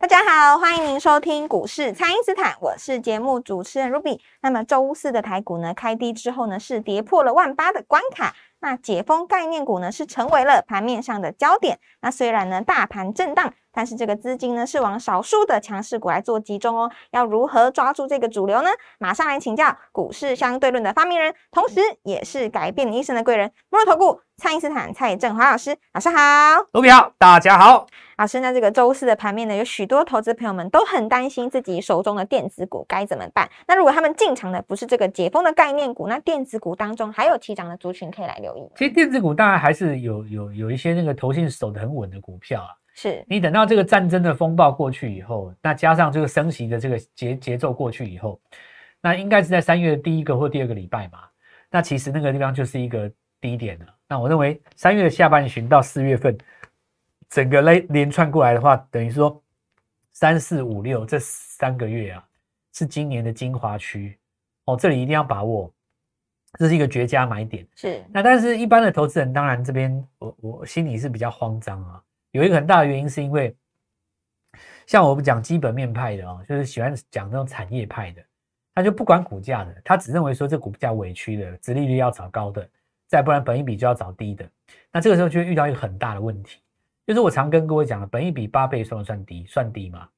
大家好，欢迎您收听股市蔡因斯坦，我是节目主持人 Ruby。那么周四的台股呢，开低之后呢，是跌破了万八的关卡。那解封概念股呢，是成为了盘面上的焦点。那虽然呢，大盘震荡，但是这个资金呢，是往少数的强势股来做集中哦。要如何抓住这个主流呢？马上来请教股市相对论的发明人，同时也是改变你一生的贵人——摩尔投顾蔡因斯坦蔡振华老师。老师好，Ruby 好，大家好。老师，那这个周四的盘面呢，有许多投资朋友们都很担心自己手中的电子股该怎么办。那如果他们进场的不是这个解封的概念股，那电子股当中还有起涨的族群可以来留意。其实电子股当然还是有有有一些那个投信守得很稳的股票啊。是你等到这个战争的风暴过去以后，那加上这个升息的这个节节奏过去以后，那应该是在三月第一个或第二个礼拜嘛。那其实那个地方就是一个低点了。那我认为三月的下半旬到四月份。整个连连串过来的话，等于说三四五六这三个月啊，是今年的精华区哦，这里一定要把握，这是一个绝佳买点。是那但是一般的投资人，当然这边我我心里是比较慌张啊，有一个很大的原因是因为，像我们讲基本面派的哦，就是喜欢讲那种产业派的，他就不管股价的，他只认为说这股价委屈的，殖利率要找高的，再不然本一比就要找低的，那这个时候就会遇到一个很大的问题。就是我常跟各位讲的，本一比八倍算不算低？算低吗。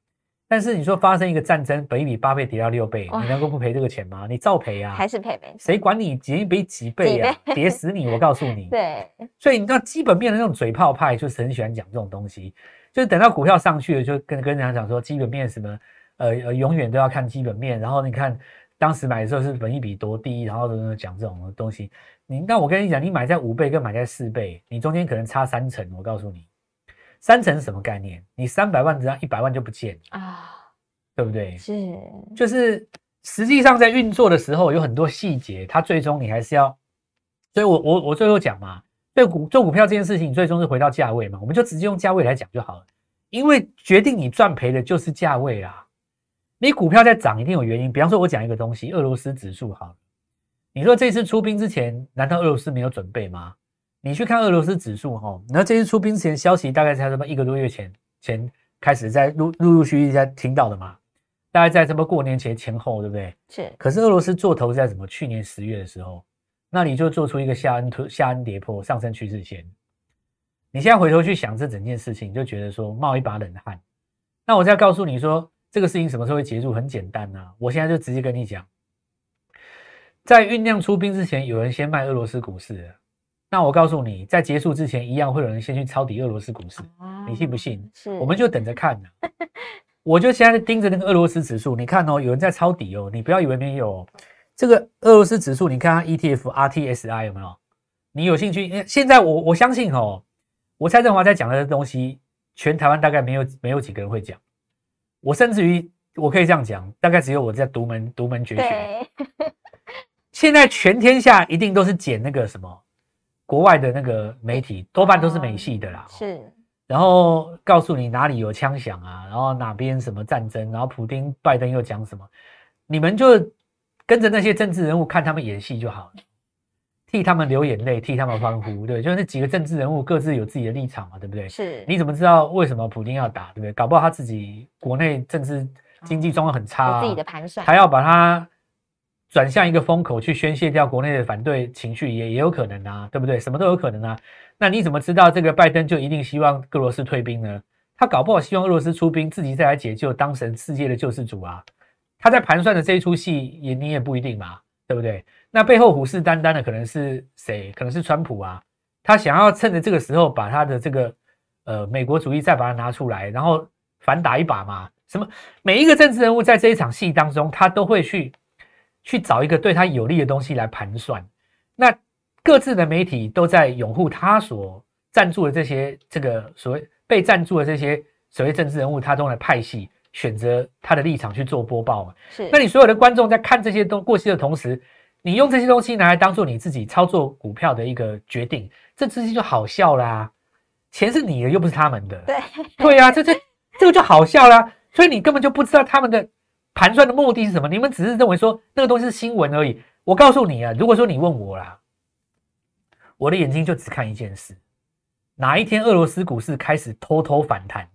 但是你说发生一个战争，本一比八倍跌到六倍，你能够不赔这个钱吗？你照赔啊，还是赔呗？谁管你几比几倍啊？跌死你！我告诉你。对。所以你知道基本面的那种嘴炮派，就是很喜欢讲这种东西。就是等到股票上去了，就跟跟人家讲说基本面什么，呃呃，永远都要看基本面。然后你看当时买的时候是本一比多低，然后讲这种东西。你那我跟你讲，你买在五倍跟买在四倍，你中间可能差三成。我告诉你。三成是什么概念？你三百万只要一百万就不见啊，对不对？是，就是实际上在运作的时候有很多细节，它最终你还是要，所以我我我最后讲嘛，对股做股票这件事情，最终是回到价位嘛，我们就直接用价位来讲就好了，因为决定你赚赔的就是价位啊。你股票在涨一定有原因，比方说我讲一个东西，俄罗斯指数好，你说这次出兵之前，难道俄罗斯没有准备吗？你去看俄罗斯指数哈，那这次出兵之前消息大概才什么一个多月前前开始在陆陆陆续续在听到的嘛，大概在什么过年前前后对不对？是。可是俄罗斯做头在什么？去年十月的时候，那你就做出一个下恩突下恩跌破上升趋势线。你现在回头去想这整件事情，就觉得说冒一把冷汗。那我再告诉你说，这个事情什么时候会结束？很简单呐，我现在就直接跟你讲，在酝酿出兵之前，有人先卖俄罗斯股市。那我告诉你，在结束之前，一样会有人先去抄底俄罗斯股市，你信不信？是，我们就等着看呢。我就现在盯着那个俄罗斯指数，你看哦，有人在抄底哦，你不要以为没有。这个俄罗斯指数，你看它 ETF RTSI 有没有？你有兴趣？现在我我相信哦，我蔡振华在讲的东西，全台湾大概没有没有几个人会讲。我甚至于我可以这样讲，大概只有我在独门独门绝学。现在全天下一定都是捡那个什么。国外的那个媒体多半都是美系的啦，是，然后告诉你哪里有枪响啊，然后哪边什么战争，然后普京、拜登又讲什么，你们就跟着那些政治人物看他们演戏就好了，替他们流眼泪，替他们欢呼，对，就那几个政治人物各自有自己的立场嘛，对不对？是，你怎么知道为什么普京要打，对不对？搞不好他自己国内政治经济状况很差，自己的盘算，还要把他。转向一个风口去宣泄掉国内的反对情绪也也有可能啊，对不对？什么都有可能啊。那你怎么知道这个拜登就一定希望俄罗斯退兵呢？他搞不好希望俄罗斯出兵，自己再来解救，当成世界的救世主啊。他在盘算的这一出戏也你也不一定嘛，对不对？那背后虎视眈眈的可能是谁？可能是川普啊。他想要趁着这个时候把他的这个呃美国主义再把它拿出来，然后反打一把嘛。什么？每一个政治人物在这一场戏当中，他都会去。去找一个对他有利的东西来盘算，那各自的媒体都在拥护他所赞助的这些这个所谓被赞助的这些所谓政治人物，他中的派系选择他的立场去做播报嘛。是，那你所有的观众在看这些东过去的同时，你用这些东西拿来当做你自己操作股票的一个决定，这资金就好笑啦。钱是你的，又不是他们的。对，对呀、这这这个就好笑啦。所以你根本就不知道他们的盘算的目的是什么，你们只是认为说那个东西是新闻而已。我告诉你啊，如果说你问我啦，我的眼睛就只看一件事：哪一天俄罗斯股市开始偷偷反弹，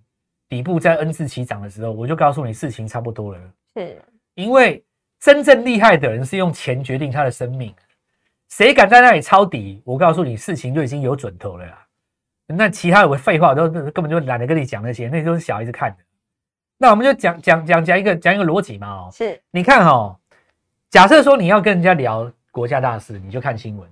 底部在 N 字起涨的时候，我就告诉你事情差不多了。是，因为真正厉害的人是用钱决定他的生命，谁敢在那里抄底，我告诉你，事情就已经有准头了啦。那其他的废话我都根本就懒得跟你讲那些，那都是小孩子看的。那我们就讲讲讲讲一个讲一个逻辑嘛哦，是，你看哦，假设说你要跟人家聊国家大事，你就看新闻；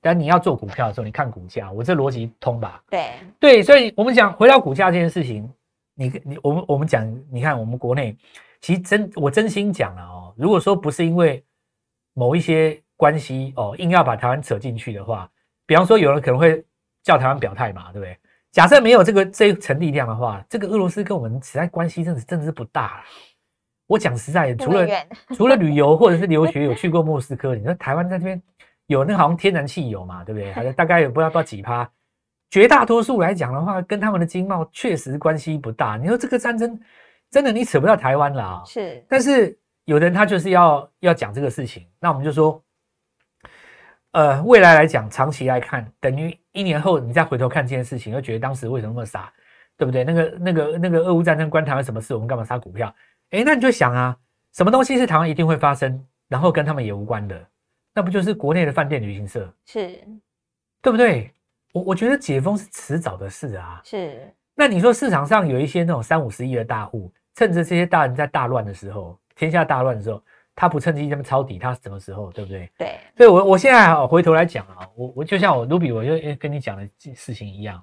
但你要做股票的时候，你看股价，我这逻辑通吧？对，对，所以我们讲回到股价这件事情，你你我们我们讲，你看我们国内其实真我真心讲了哦，如果说不是因为某一些关系哦，硬要把台湾扯进去的话，比方说有人可能会叫台湾表态嘛，对不对？假设没有这个这一层力量的话，这个俄罗斯跟我们实在关系真的真的是不大啦。我讲实在的，除了旅游或者是留学有去过莫斯科，你说台湾在这边有那好像天然气有嘛，对不对？大概也不知道多少几趴，绝大多数来讲的话，跟他们的经贸确实关系不大。你说这个战争真的你扯不到台湾了啊、是，但是有的人他就是要要讲这个事情，那我们就说，呃，未来来讲，长期来看，等于一年后你再回头看这件事情，又觉得当时为什么那么傻，对不对？那个那个那个俄乌战争关台湾什么事？我们干嘛杀股票？诶，那你就想啊，什么东西是台湾一定会发生，然后跟他们也无关的，那不就是国内的饭店旅行社，是，对不对？我我觉得解封是迟早的事啊。是，那你说市场上有一些那种三五十亿的大户，趁着这些大人在大乱的时候，天下大乱的时候，他不趁机这么抄底，他什么时候，对不对？对，所以我我现在啊回头来讲啊，我我就像我卢比，我就跟你讲的事情一样，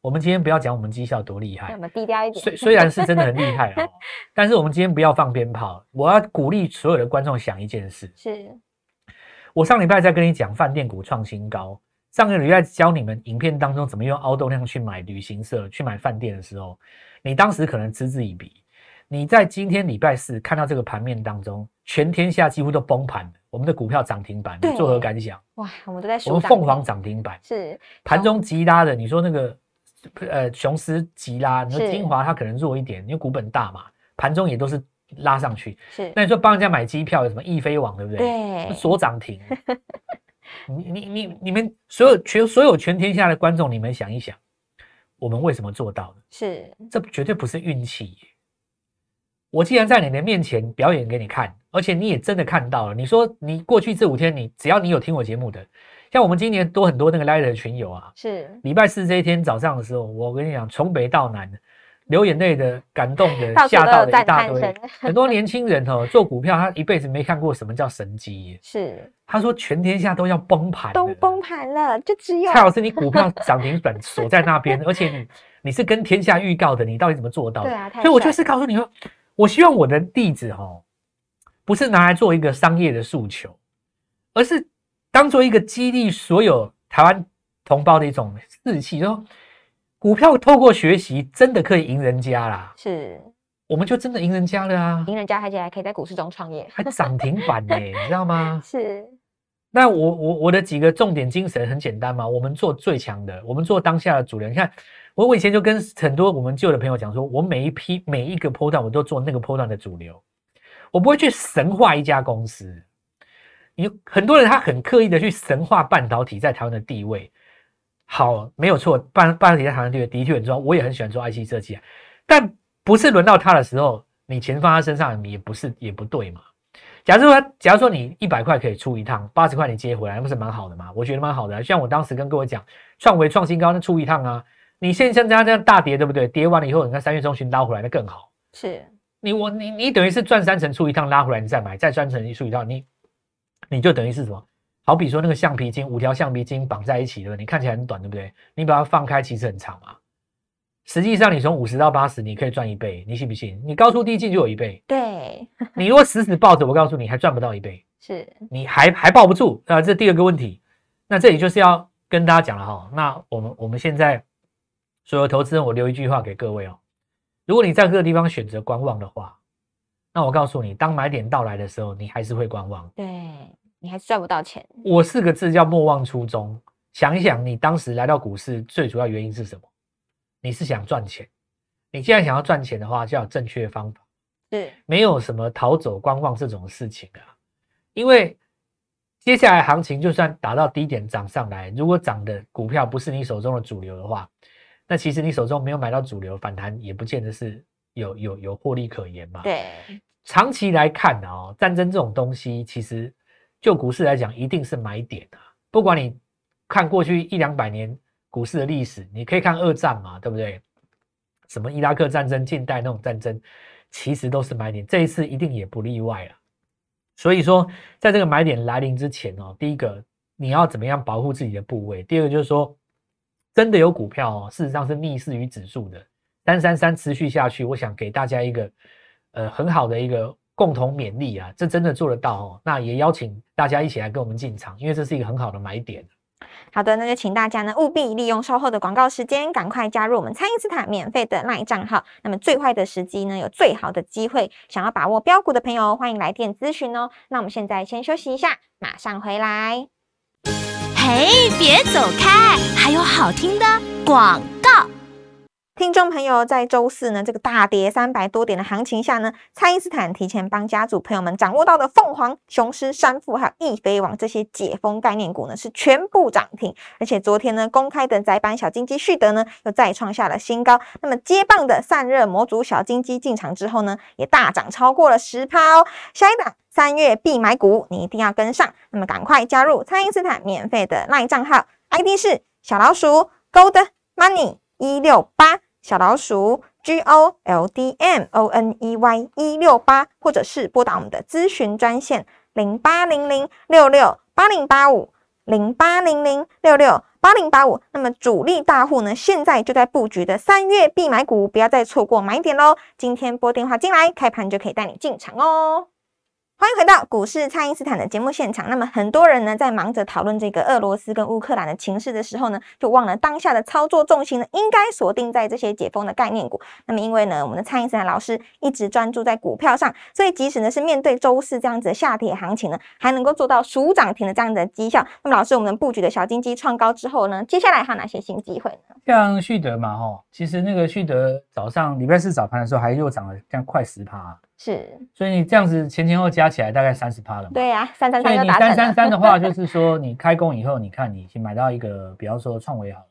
我们今天不要讲我们绩效多厉害。那我，们低调一点，虽虽然是真的很厉害哦，但是我们今天不要放鞭炮，我要鼓励所有的观众想一件事，是，我上礼拜在跟你讲饭店股创新高，上个礼拜教你们影片当中怎么用凹动量去买旅行社、去买饭店的时候，你当时可能嗤之以鼻。你在今天礼拜四看到这个盘面当中，全天下几乎都崩盘了，我们的股票涨停板，你对作何感想？哇，我们都在我们凤凰停涨停板，是，盘中急拉的，你说那个呃雄狮急拉，你说是精华它可能弱一点，因为股本大嘛，盘中也都是拉上去。是，那你说帮人家买机票有什么易飞网，对不对？对，锁涨停。你你你你们所有全所有全天下的观众，你们想一想，我们为什么做到的？是，这绝对不是运气耶。我既然在你的面前表演给你看，而且你也真的看到了，你说你过去这五天你，只要你有听我节目的，像我们今年多很多那个 Light 的群友啊，是，礼拜四这一天早上的时候，我跟你讲，从北到南，流眼泪的、感动的吓到的一大堆。很多年轻人哦，做股票他一辈子没看过什么叫神机耶。是，他说全天下都要崩盘，都崩。盘了，就只有蔡老师，你股票涨停板锁在那边，而且你你是跟天下预告的，你到底怎么做到的？对啊所以我就帅是告诉你说，我希望我的例子哦，不是拿来做一个商业的诉求，而是当做一个激励所有台湾同胞的一种士气，就说股票透过学习真的可以赢人家啦，是我们就真的赢人家了啊，赢人家，而且还可以在股市中创业，还涨停板呢、你知道吗？是那我我我的几个重点精神很简单嘛，我们做最强的，我们做当下的主人。你看，我我以前就跟很多我们旧的朋友讲说，我每一批每一个波段我都做那个波段的主流，我不会去神化一家公司。你很多人他很刻意的去神化半导体在台湾的地位，好没有错，半半导体在台湾地位的确很重要，我也很喜欢做 IC 设计啊，但不是轮到他的时候，你钱放他身上也不是也不对嘛。假如说，假如说你一百块可以出一趟，八十块你接回来，那不是蛮好的吗？我觉得蛮好的。像我当时跟各位讲，创维创新高，那出一趟啊。你现在像这样这样大跌，对不对？跌完了以后，你看三月中旬拉回来，那更好。是你我你你等于是赚三成出一趟，拉回来你再买，再赚成出一趟，你你就等于是什么？好比说那个橡皮筋，五条橡皮筋绑在一起，对不对？你看起来很短，对不对？你把它放开，其实很长嘛。实际上，你从五十到八十，你可以赚一倍，你信不信？你高出低进就有一倍。对，你如果死死抱着，我告诉你，还赚不到一倍。是你还还抱不住啊、这第二个问题。那这里就是要跟大家讲了哈。那我们我们现在所有投资人，我留一句话给各位哦：如果你在各个地方选择观望的话，那我告诉你，当买点到来的时候，你还是会观望。对你还是赚不到钱。我四个字叫莫忘初衷。想一想，你当时来到股市最主要原因是什么？你是想赚钱。你既然想要赚钱的话，就要有正确的方法。是，没有什么逃走观望这种事情啊。因为接下来行情就算打到低点涨上来，如果涨的股票不是你手中的主流的话，那其实你手中没有买到主流反弹，也不见得是有有有获利可言嘛。对，长期来看哦，战争这种东西，其实就股市来讲，一定是买点啊。不管你看过去一两百年股市的历史，你可以看二战嘛，对不对？什么伊拉克战争、近代那种战争，其实都是买点，这一次一定也不例外了。所以说，在这个买点来临之前哦，第一个你要怎么样保护自己的部位？第二个就是说。真的有股票哦，事实上是逆势于指数的，三三三持续下去，我想给大家一个呃很好的一个共同勉励啊，这真的做得到哦。那也邀请大家一起来跟我们进场，因为这是一个很好的买点。好的，那就请大家呢务必利用稍后的广告时间，赶快加入我们蔡因斯坦免费的 LINE 账号。那么最坏的时机呢，有最好的机会，想要把握标股的朋友，欢迎来电咨询哦。那我们现在先休息一下，马上回来。嘿，别走开！还有好听的广告。听众朋友，在周四呢，这个大跌三百多点的行情下呢，蔡因斯坦提前帮家族朋友们掌握到的凤凰、雄狮、山富还有易飞网这些解封概念股呢，是全部涨停。而且昨天呢，公开的窄板小金鸡旭德呢，又再创下了新高。那么接棒的散热模组小金鸡进场之后呢，也大涨超过了十趴哦。下一档。三月必买股，你一定要跟上。那么赶快加入蔡因斯坦免费的 LINE 账号，ID 是小老鼠 Gold Money 一六八，小老鼠 G O L D M O N E Y 一六八，或者是拨打我们的咨询专线零八零零六六八零八五零八零零六六八零八五。那么主力大户呢，现在就在布局的三月必买股，不要再错过买点喽！今天拨电话进来，开盘就可以带你进场哦。欢迎回到股市，蔡因斯坦的节目现场。那么很多人呢，在忙着讨论这个俄罗斯跟乌克兰的情势的时候呢，就忘了当下的操作重心呢，应该锁定在这些解封的概念股。那么因为呢，我们的蔡因斯坦老师一直专注在股票上，所以即使呢是面对周四这样子的下跌行情呢，还能够做到数涨停的这样的绩效。那么老师，我们布局的小金鸡创高之后呢，接下来还有哪些新机会呢？像旭德嘛，哈，其实那个旭德早上礼拜四早盘的时候还又涨了，这样快十趴。是，所以你这样子前前后加起来大概三十趴了嘛？对呀，三三三。所以你三三三的 话，就是说你开工以后，你看你先买到一个，比方说创维好，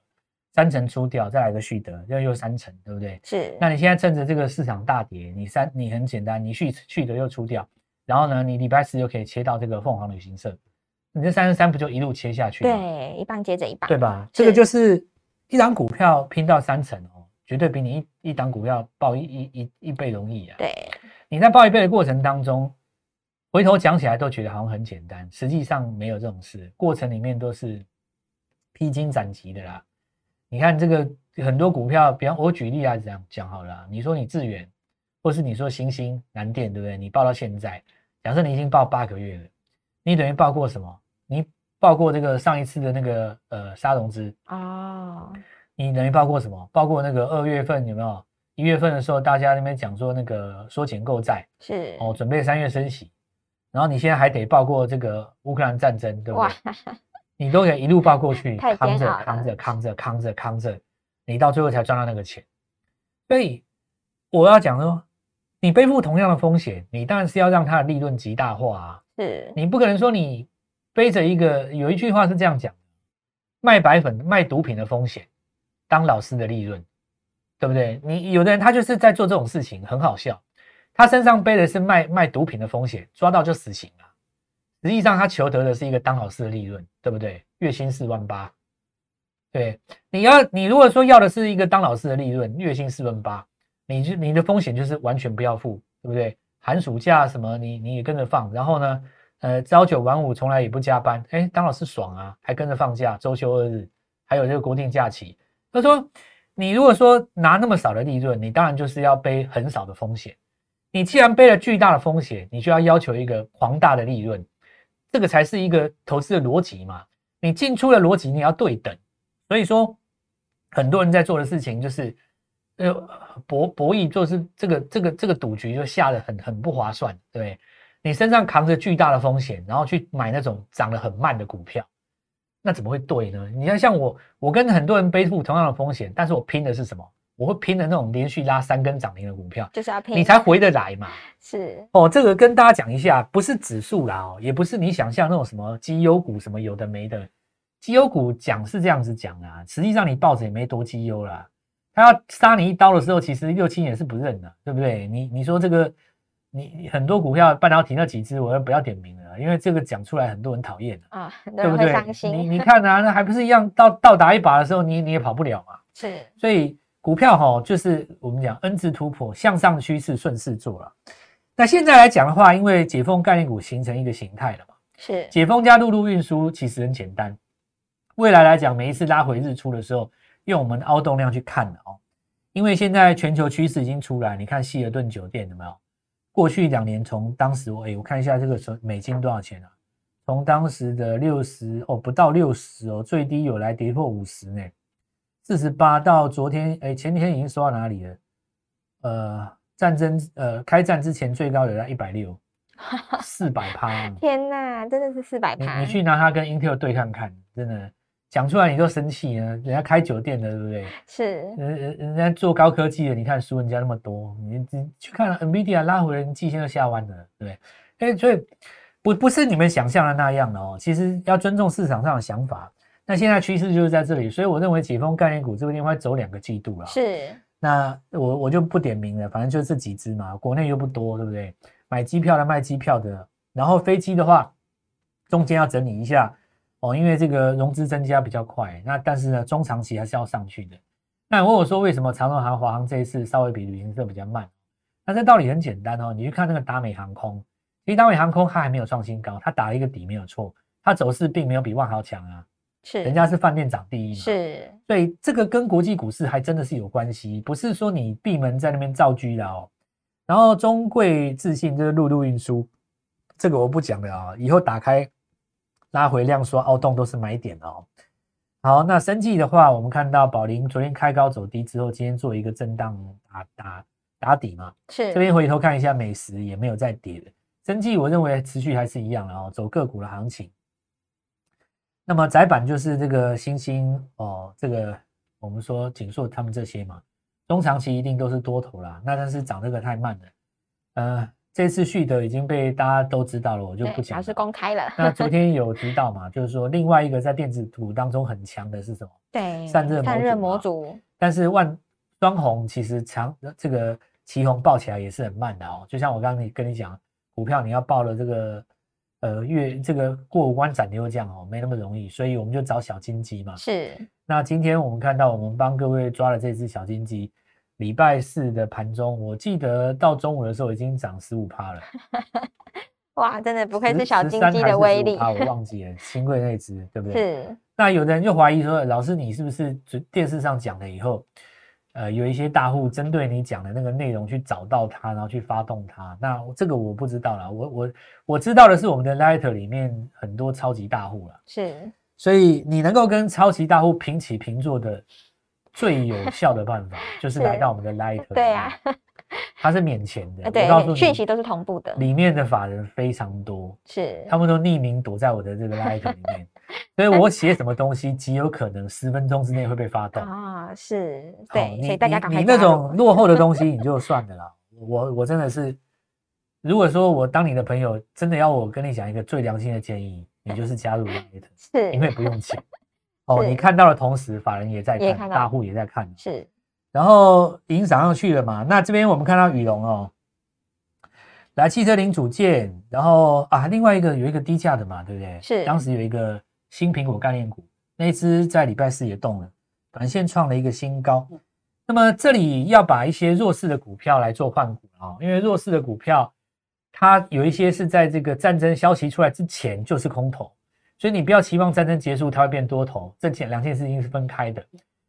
三成出掉，再来个旭德，又又三成，对不对？是。那你现在趁着这个市场大跌，你三你很简单，你旭旭德又出掉，然后呢，你礼拜四又可以切到这个凤凰旅行社，你这三十三不就一路切下去？对，一棒接着一棒，对吧？这个就是一张股票拼到三成哦，绝对比你一一档股票爆一一一一倍容易啊。对。你在报一倍的过程当中，回头讲起来都觉得好像很简单，实际上没有这种事，过程里面都是披荆斩棘的啦。你看这个很多股票，比方我举例啊，这样讲好了。你说你致远，或是你说星星南电，对不对？你报到现在，假设你已经报八个月了，你等于报过什么？你报过这个上一次的那个呃沙融资啊，你等于报过什么？报过那个二月份有没有？一月份的时候，大家那边讲说那个缩减购债是哦，准备三月升息，然后你现在还得报过这个乌克兰战争，对不对？你都可以一路报过去，扛着扛着扛着扛着扛着，你到最后才赚到那个钱。所以我要讲说，你背负同样的风险，你当然是要让它的利润极大化啊。是你不可能说你背着一个，有一句话是这样讲：卖白粉、卖毒品的风险，当老师的利润。对不对？你有的人他就是在做这种事情，很好笑。他身上背的是卖卖毒品的风险，抓到就死刑了。实际上他求得的是一个当老师的利润，对不对？月薪四万八。对，你要你如果说要的是一个当老师的利润，月薪四万八，你就你的风险就是完全不要付，对不对？寒暑假什么你你也跟着放，然后呢，呃，朝九晚五，从来也不加班。哎，当老师爽啊，还跟着放假，周休二日，还有这个国定假期。他说。你如果说拿那么少的利润，你当然就是要背很少的风险。你既然背了巨大的风险，你就要要求一个庞大的利润，这个才是一个投资的逻辑嘛。你进出的逻辑你要对等。所以说，很多人在做的事情就是呃博博弈，就是这个这个这个赌局就下的很很不划算，对？你身上扛着巨大的风险，然后去买那种涨得很慢的股票，那怎么会对呢？你看，像我，我跟很多人背负同样的风险，但是我拼的是什么？我会拼的那种连续拉三根涨停的股票，就是要拼，你才回得来嘛。是哦，这个跟大家讲一下，不是指数啦哦，也不是你想象那种什么绩优股什么有的没的，绩优股讲是这样子讲啊，实际上你抱着也没多绩优啦。他要杀你一刀的时候，其实六七也是不认的，对不对？你你说这个。你很多股票半导体那几只，我就不要点名了，因为这个讲出来很多人讨厌啊，对不对？你你 看啊，那还不是一样到到达一把的时候，你你也跑不了嘛。是，所以股票哈，就是我们讲 N 字突破，向上趋势顺势做了。那现在来讲的话，因为解封概念股形成一个形态了嘛，是解封加陆路运输其实很简单。未来来讲，每一次拉回日出的时候，用我们凹动量去看的哦，因为现在全球趋势已经出来，你看希尔顿酒店有没有？过去两年，从当时我哎，我看一下这个时候美金多少钱啊？从当时的六十哦，不到六十哦，最低有来跌破五十呢，四十八到昨天哎，前天已经收到哪里了？呃，战争呃开战之前最高有在一百六，四百趴。天哪，真的是四百趴！你你去拿它跟 Intel 对看看，真的。讲出来你都生气呢？人家开酒店的，对不对？是，人人人家做高科技的，你看输人家那么多，你你去看 NVIDIA 拉回来，季线都下弯了，对不对？哎，所以不不是你们想象的那样的哦。其实要尊重市场上的想法。那现在趋势就是在这里，所以我认为解封概念股这个地方走两个季度了。是，那我我就不点名了，反正就这几只嘛，国内又不多，对不对？买机票的、卖机票的，然后飞机的话，中间要整理一下。哦，因为这个融资增加比较快，那但是呢，中长期还是要上去的。那问我说，为什么长荣航、华航这一次稍微比旅行社比较慢？那这道理很简单哦，你去看那个达美航空，其实达美航空它还没有创新高，它打了一个底没有错，它走势并没有比万豪强啊，是，人家是饭店涨第一嘛，是，所以这个跟国际股市还真的是有关系，不是说你闭门在那边造居的哦。然后中贵自信就是陆路运输，这个我不讲了啊，以后打开。拉回量缩凹洞都是买点哦。好，那生计的话，我们看到宝林昨天开高走低之后，今天做一个震荡打打打底嘛。是。这边回头看一下美食也没有再跌的。生计我认为持续还是一样的哦，走个股的行情。那么窄板就是这个星星哦，这个我们说锦硕他们这些嘛，中长期一定都是多头啦。那但是涨这个太慢了，呃。这次旭德已经被大家都知道了，我就不讲了。是公开了。那昨天有 提到嘛，就是说另外一个在电子股当中很强的是什么？对，散热散热模组。但是万双红其实强，这个旗红爆起来也是很慢的哦。就像我刚刚你跟你讲，股票你要报了这个呃月这个过五关斩六将哦，没那么容易，所以我们就找小金鸡嘛。是。那今天我们看到我们帮各位抓了这只小金鸡。礼拜四的盘中，我记得到中午的时候已经涨十五趴了。哇，真的不愧是小金鸡的威力。啊我忘记了，新贵那只对不对？是。那有的人就怀疑说，老师你是不是电视上讲了以后，呃，有一些大户针对你讲的那个内容去找到它，然后去发动它？那这个我不知道了。我我我知道的是，我们的 Light 里面很多超级大户了。是。所以你能够跟超级大户平起平坐的。最有效的办法 就是来到我们的 Light，对呀，它是免钱的，对，告诉你讯息都是同步的，里面的法人非常多，是，他们都匿名躲在我的这个 Light 里面，所以我写什么东西极有可能十分钟之内会被发动啊，是，对，所以大家赶快你那种落后的东西 你就算了啦，我我真的是，如果说我当你的朋友，真的要我跟你讲一个最良心的建议，你就是加入 Light，是，因为不用钱。哦，你看到的同时，法人也在看，大户也在看，是。然后已经涨上去了嘛？那这边我们看到宇龙哦，来汽车零组件，然后啊，另外一个有一个低价的嘛，对不对？是。当时有一个新苹果概念股，那只在礼拜四也动了，短线创了一个新高。那么这里要把一些弱势的股票来做换股啊，因为弱势的股票，它有一些是在这个战争消息出来之前就是空头。所以你不要期望战争结束它会变多头，这件两件事情是分开的。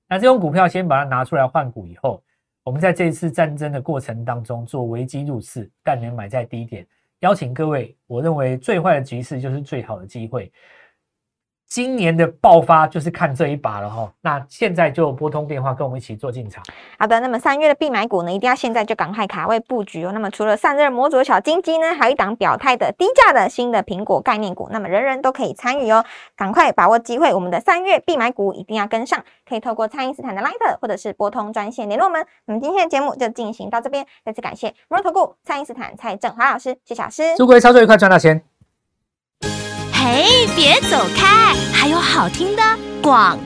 那这种股票先把它拿出来换股以后，我们在这一次战争的过程当中做危机入市，但能买在低点。邀请各位，我认为最坏的局势就是最好的机会。今年的爆发就是看这一把了哈。那现在就拨通电话跟我们一起做进场。好的，那么三月的必买股呢，一定要现在就赶快卡位布局哦。那么除了散热模组的小金鸡呢，还有一档表态的低价的新的苹果概念股，那么人人都可以参与哦。赶快把握机会，我们的三月必买股一定要跟上，可以透过蔡因斯坦的 Line 或者是拨通专线联络我们。那么今天的节目就进行到这边，再次感谢摩尔投顾蔡因斯坦蔡振华老师，谢谢老师。祝各位操作愉快，赚到钱！嘿，别走开，还有好听的广。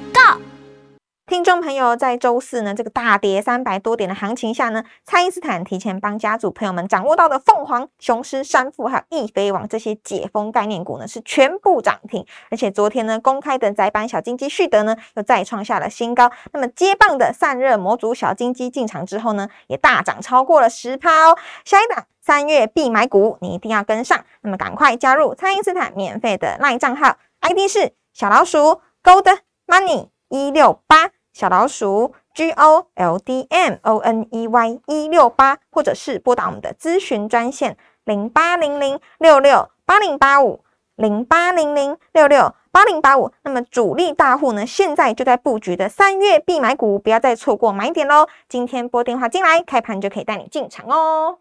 听众朋友，在周四呢，这个大跌三百多点的行情下呢，蔡因斯坦提前帮家族朋友们掌握到的凤凰、雄狮、山富还有易飞网这些解封概念股呢，是全部涨停。而且昨天呢，公开的窄板小金鸡旭德呢，又再创下了新高。那么接棒的散热模组小金鸡进场之后呢，也大涨超过了十趴哦。下一档三月必买股，你一定要跟上。那么赶快加入蔡因斯坦免费的 LINE 账号，ID 是小老鼠 Gold Money 一六八。小老鼠 G O L D M O N E Y 一六八，或者是拨打我们的咨询专线零八零零六六八零八五零八零零六六八零八五。那么主力大户呢，现在就在布局的三月必买股，不要再错过买点喽！今天拨电话进来，开盘就可以带你进场哦。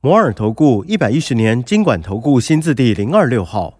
摩尔投顾一百一十年经管投顾新字第零二六号。